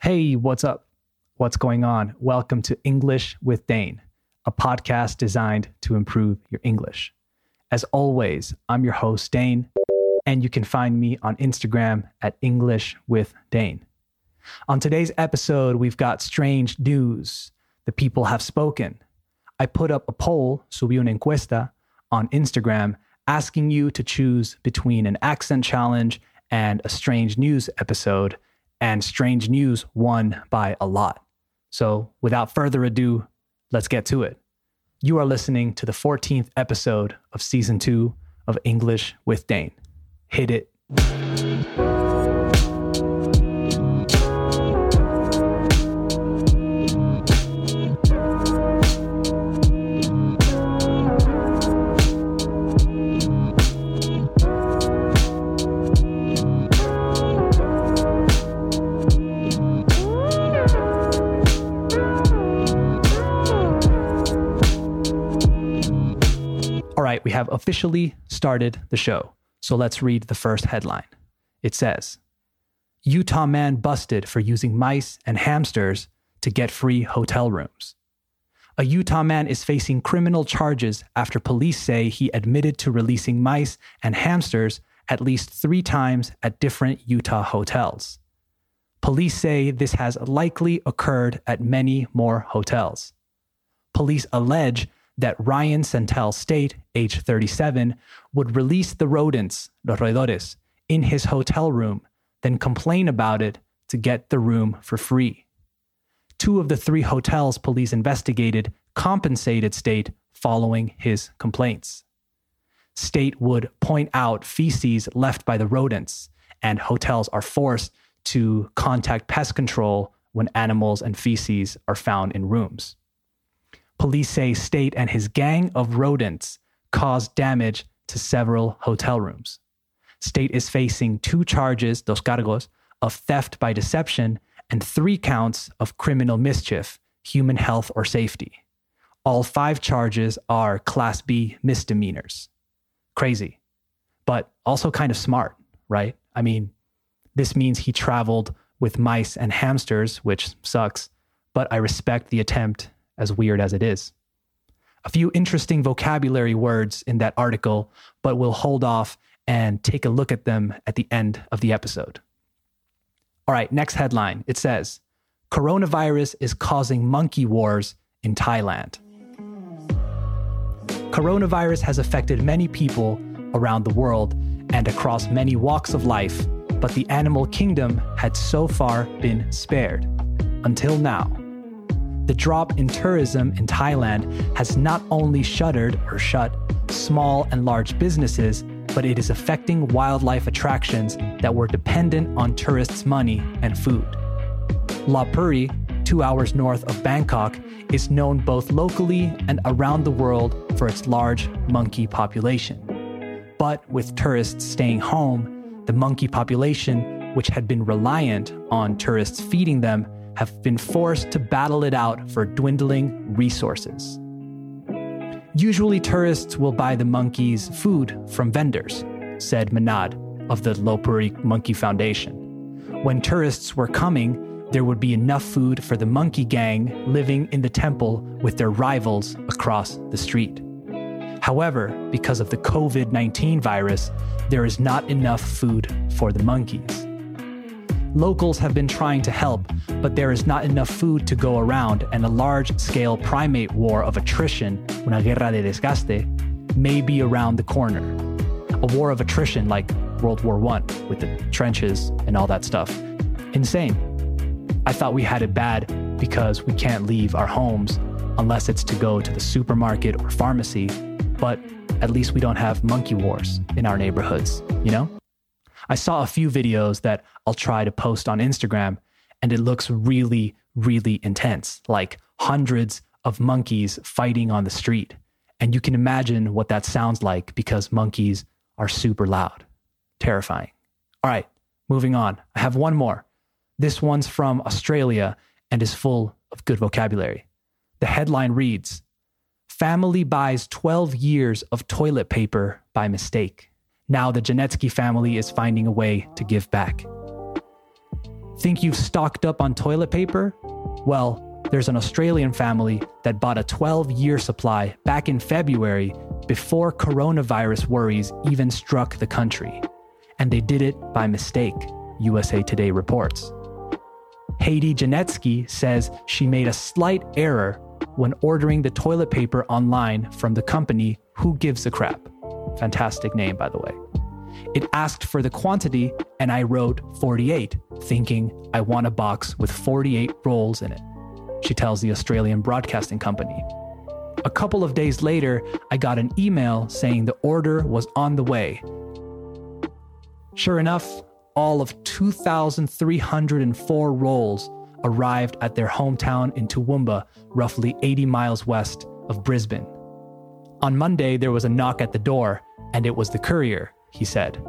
Hey, what's up? What's going on? Welcome to English with Dane, a podcast designed to improve your English. As always, I'm your host, Dane, and you can find me on Instagram at English with Dane. On today's episode, we've got strange news. The people have spoken. I put up a poll, subí una encuesta, on Instagram asking you to choose between an accent challenge and a strange news episode, and strange news won by a lot. So, without further ado, let's get to it. You are listening to the 14th episode of season two of English with Dane. Hit it. Have officially started the show. So let's read the first headline. It says Utah man busted for using mice and hamsters to get free hotel rooms. A Utah man is facing criminal charges after police say he admitted to releasing mice and hamsters at least three times at different Utah hotels. Police say this has likely occurred at many more hotels. Police allege that Ryan Sentell State, age 37, would release the rodents, los roedores, in his hotel room, then complain about it to get the room for free. Two of the three hotels police investigated compensated State following his complaints. State would point out feces left by the rodents, and hotels are forced to contact pest control when animals and feces are found in rooms. Police say State and his gang of rodents caused damage to several hotel rooms. State is facing two charges, dos cargos, of theft by deception and three counts of criminal mischief, human health or safety. All five charges are Class B misdemeanors. Crazy, but also kind of smart, right? I mean, this means he traveled with mice and hamsters, which sucks, but I respect the attempt as weird as it is. A few interesting vocabulary words in that article, but we'll hold off and take a look at them at the end of the episode. All right, next headline. It says Coronavirus is causing monkey wars in Thailand. Coronavirus has affected many people around the world and across many walks of life, but the animal kingdom had so far been spared. Until now. The drop in tourism in Thailand has not only shuttered or shut small and large businesses, but it is affecting wildlife attractions that were dependent on tourists' money and food. Lopburi, two hours north of Bangkok, is known both locally and around the world for its large monkey population. But with tourists staying home, the monkey population, which had been reliant on tourists feeding them, have been forced to battle it out for dwindling resources. Usually, tourists will buy the monkeys food from vendors, said Manad of the Lopburi Monkey Foundation. When tourists were coming, there would be enough food for the monkey gang living in the temple with their rivals across the street. However, because of the COVID 19 virus, there is not enough food for the monkeys. Locals have been trying to help, but there is not enough food to go around, and a large scale primate war of attrition, una guerra de desgaste, may be around the corner. A war of attrition like World War I with the trenches and all that stuff. Insane. I thought we had it bad because we can't leave our homes unless it's to go to the supermarket or pharmacy, but at least we don't have monkey wars in our neighborhoods, you know? I saw a few videos that I'll try to post on Instagram, and it looks really, really intense like hundreds of monkeys fighting on the street. And you can imagine what that sounds like because monkeys are super loud. Terrifying. All right, moving on. I have one more. This one's from Australia and is full of good vocabulary. The headline reads Family buys 12 years of toilet paper by mistake. Now the Janetzki family is finding a way to give back. Think you've stocked up on toilet paper? Well, there's an Australian family that bought a 12 year supply back in February before coronavirus worries even struck the country. And they did it by mistake, USA Today reports. Haidee Janetzki says she made a slight error when ordering the toilet paper online from the company Who Gives a Crap. Fantastic name, by the way. It asked for the quantity, and I wrote 48, thinking I want a box with 48 rolls in it she tells the Australian Broadcasting Company. A couple of days later, I got an email saying the order was on the way. Sure enough, all of 2,304 rolls arrived at their hometown in Toowoomba, roughly 80 miles west of Brisbane. On Monday, there was a knock at the door, and it was the courier, he said.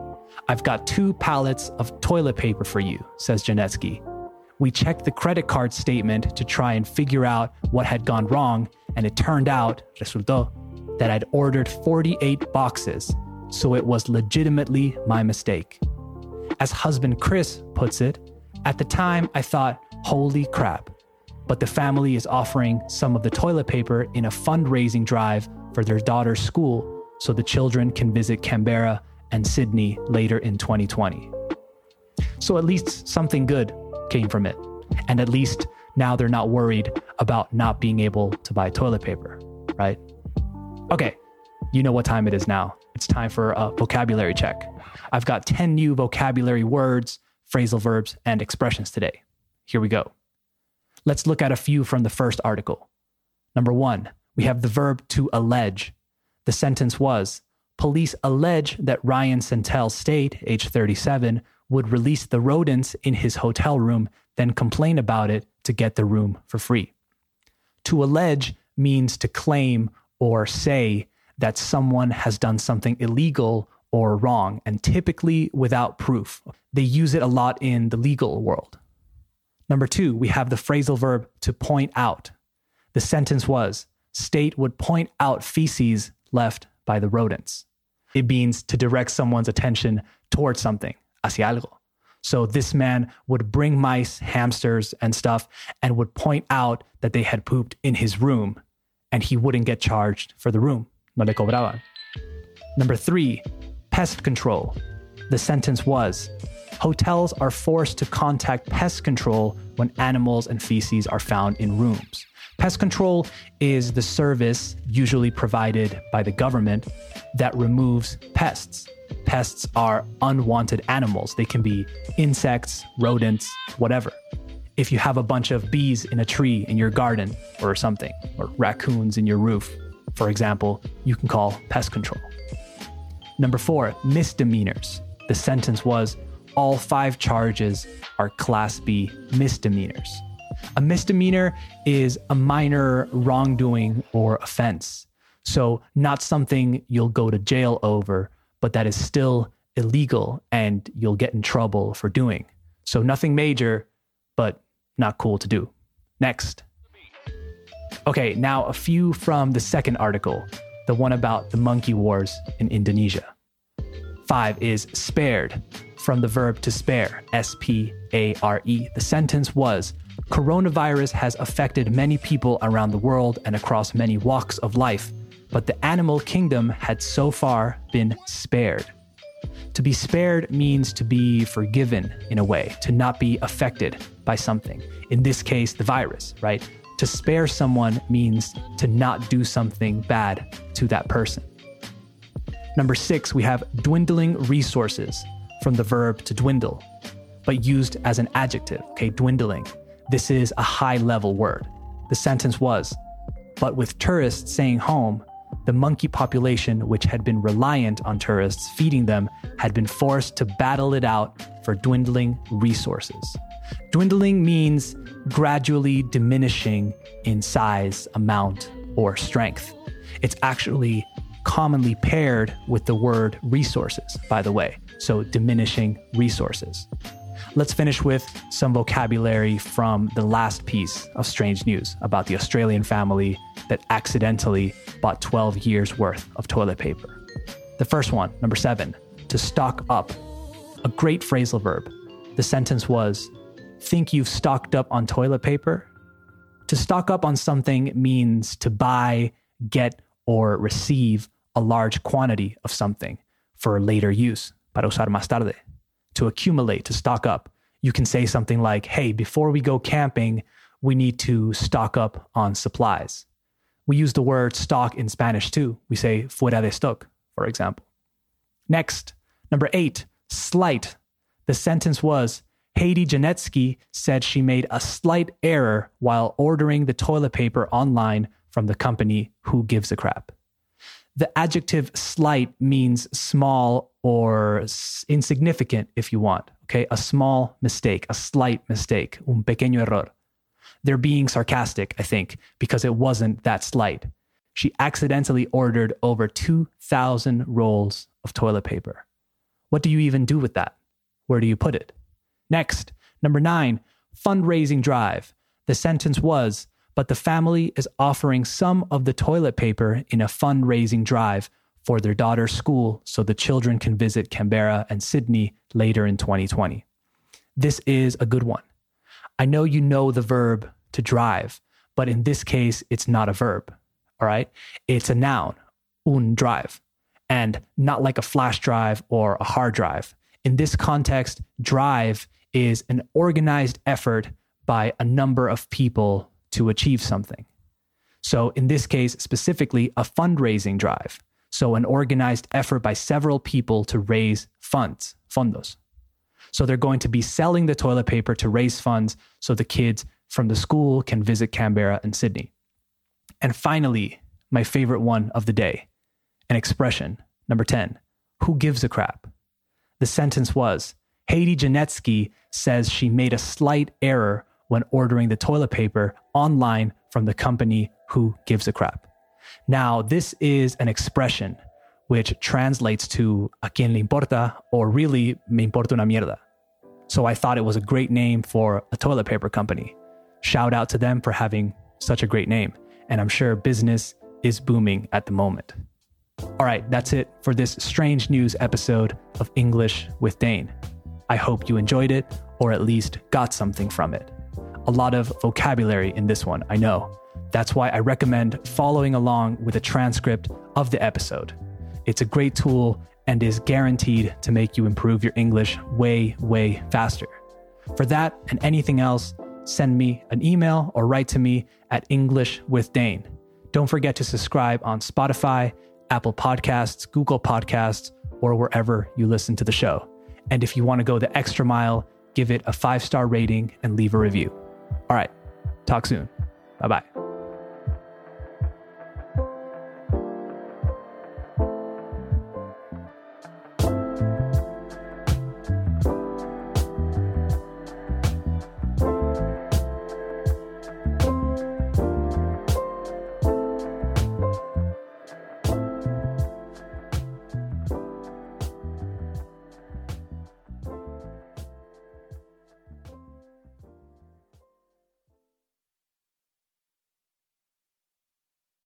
I've got two pallets of toilet paper for you, says Janetzki we checked the credit card statement to try and figure out what had gone wrong, and it turned out, resultó, that I'd ordered 48 boxes, so it was legitimately my mistake. As husband Chris puts it, at the time I thought, holy crap. But the family is offering some of the toilet paper in a fundraising drive for their daughter's school so the children can visit Canberra and Sydney later in 2020. So at least something good came from it. And at least now they're not worried about not being able to buy toilet paper, right? Okay, you know what time it is now. It's time for a vocabulary check. I've got 10 new vocabulary words, phrasal verbs, and expressions today. Here we go. Let's look at a few from the first article. Number one, we have the verb to allege. The sentence was Police allege that Ryan Sentell State, age 37, would release the rodents in his hotel room, then complain about it to get the room for free. To allege means to claim or say that someone has done something illegal or wrong, and typically without proof. They use it a lot in the legal world. Number two, we have the phrasal verb to point out. The sentence was State would point out feces left by the rodents. It means to direct someone's attention towards something hacia algo. So this man would bring mice, hamsters, and stuff and would point out that they had pooped in his room and he wouldn't get charged for the room. No le cobraban. Number three, pest control. The sentence was Hotels are forced to contact pest control when animals and feces are found in rooms. Pest control is the service usually provided by the government that removes pests pests are unwanted animals. They can be insects, rodents, whatever. If you have a bunch of bees in a tree in your garden or something, or raccoons in your roof, for example, you can call pest control. Number four, misdemeanors. The sentence was all five charges are Class B misdemeanors. A misdemeanor is a minor wrongdoing or offense. So, not something you'll go to jail over, but that is still illegal and you'll get in trouble for doing. So nothing major, but not cool to do. Next. Okay, now a few from the second article, the one about the monkey wars in Indonesia. Five is spared, from the verb to spare, S P A R E. The sentence was Coronavirus has affected many people around the world and across many walks of life but the animal kingdom had so far been spared. To be spared means to be forgiven in a way, to not be affected by something. In this case, the virus, right? To spare someone means to not do something bad to that person. Number six, we have dwindling resources from the verb to dwindle, but used as an adjective, okay? Dwindling. This is a high level word. The sentence was, but with tourists staying home, the monkey population, which had been reliant on tourists feeding them, had been forced to battle it out for dwindling resources. Dwindling means gradually diminishing in size, amount, or strength. It's actually commonly paired with the word resources, by the way, so diminishing resources. Let's finish with some vocabulary from the last piece of strange news about the Australian family that accidentally bought 12 years worth of toilet paper. The first one, number seven, to stock up. A great phrasal verb. The sentence was think you've stocked up on toilet paper? To stock up on something means to buy, get, or receive a large quantity of something for later use, para usar más tarde. To accumulate, to stock up. You can say something like, hey, before we go camping, we need to stock up on supplies. We use the word stock in Spanish too. We say fuera de stock, for example. Next, number eight, slight. The sentence was Haidee Janetzki said she made a slight error while ordering the toilet paper online from the company Who Gives a Crap. The adjective slight means small or insignificant if you want. Okay, a small mistake, a slight mistake, un pequeño error. They're being sarcastic, I think, because it wasn't that slight. She accidentally ordered over 2,000 rolls of toilet paper. What do you even do with that? Where do you put it? Next, number nine, fundraising drive. The sentence was, but the family is offering some of the toilet paper in a fundraising drive for their daughter's school so the children can visit Canberra and Sydney later in 2020. This is a good one. I know you know the verb to drive, but in this case, it's not a verb. All right. It's a noun, un drive, and not like a flash drive or a hard drive. In this context, drive is an organized effort by a number of people to achieve something. So, in this case, specifically, a fundraising drive. So, an organized effort by several people to raise funds, fondos. So, they're going to be selling the toilet paper to raise funds so the kids from the school can visit Canberra and Sydney. And finally, my favorite one of the day an expression, number 10 Who gives a crap? The sentence was Haidee Janetzki says she made a slight error when ordering the toilet paper online from the company Who Gives a Crap. Now, this is an expression which translates to a quien le importa, or really, me importa una mierda. So I thought it was a great name for a toilet paper company. Shout out to them for having such a great name. And I'm sure business is booming at the moment. All right, that's it for this strange news episode of English with Dane. I hope you enjoyed it or at least got something from it. A lot of vocabulary in this one, I know. That's why I recommend following along with a transcript of the episode. It's a great tool and is guaranteed to make you improve your English way, way faster. For that and anything else, send me an email or write to me at English with Dane. Don't forget to subscribe on Spotify, Apple Podcasts, Google Podcasts, or wherever you listen to the show. And if you want to go the extra mile, give it a five star rating and leave a review. All right, talk soon. Bye bye.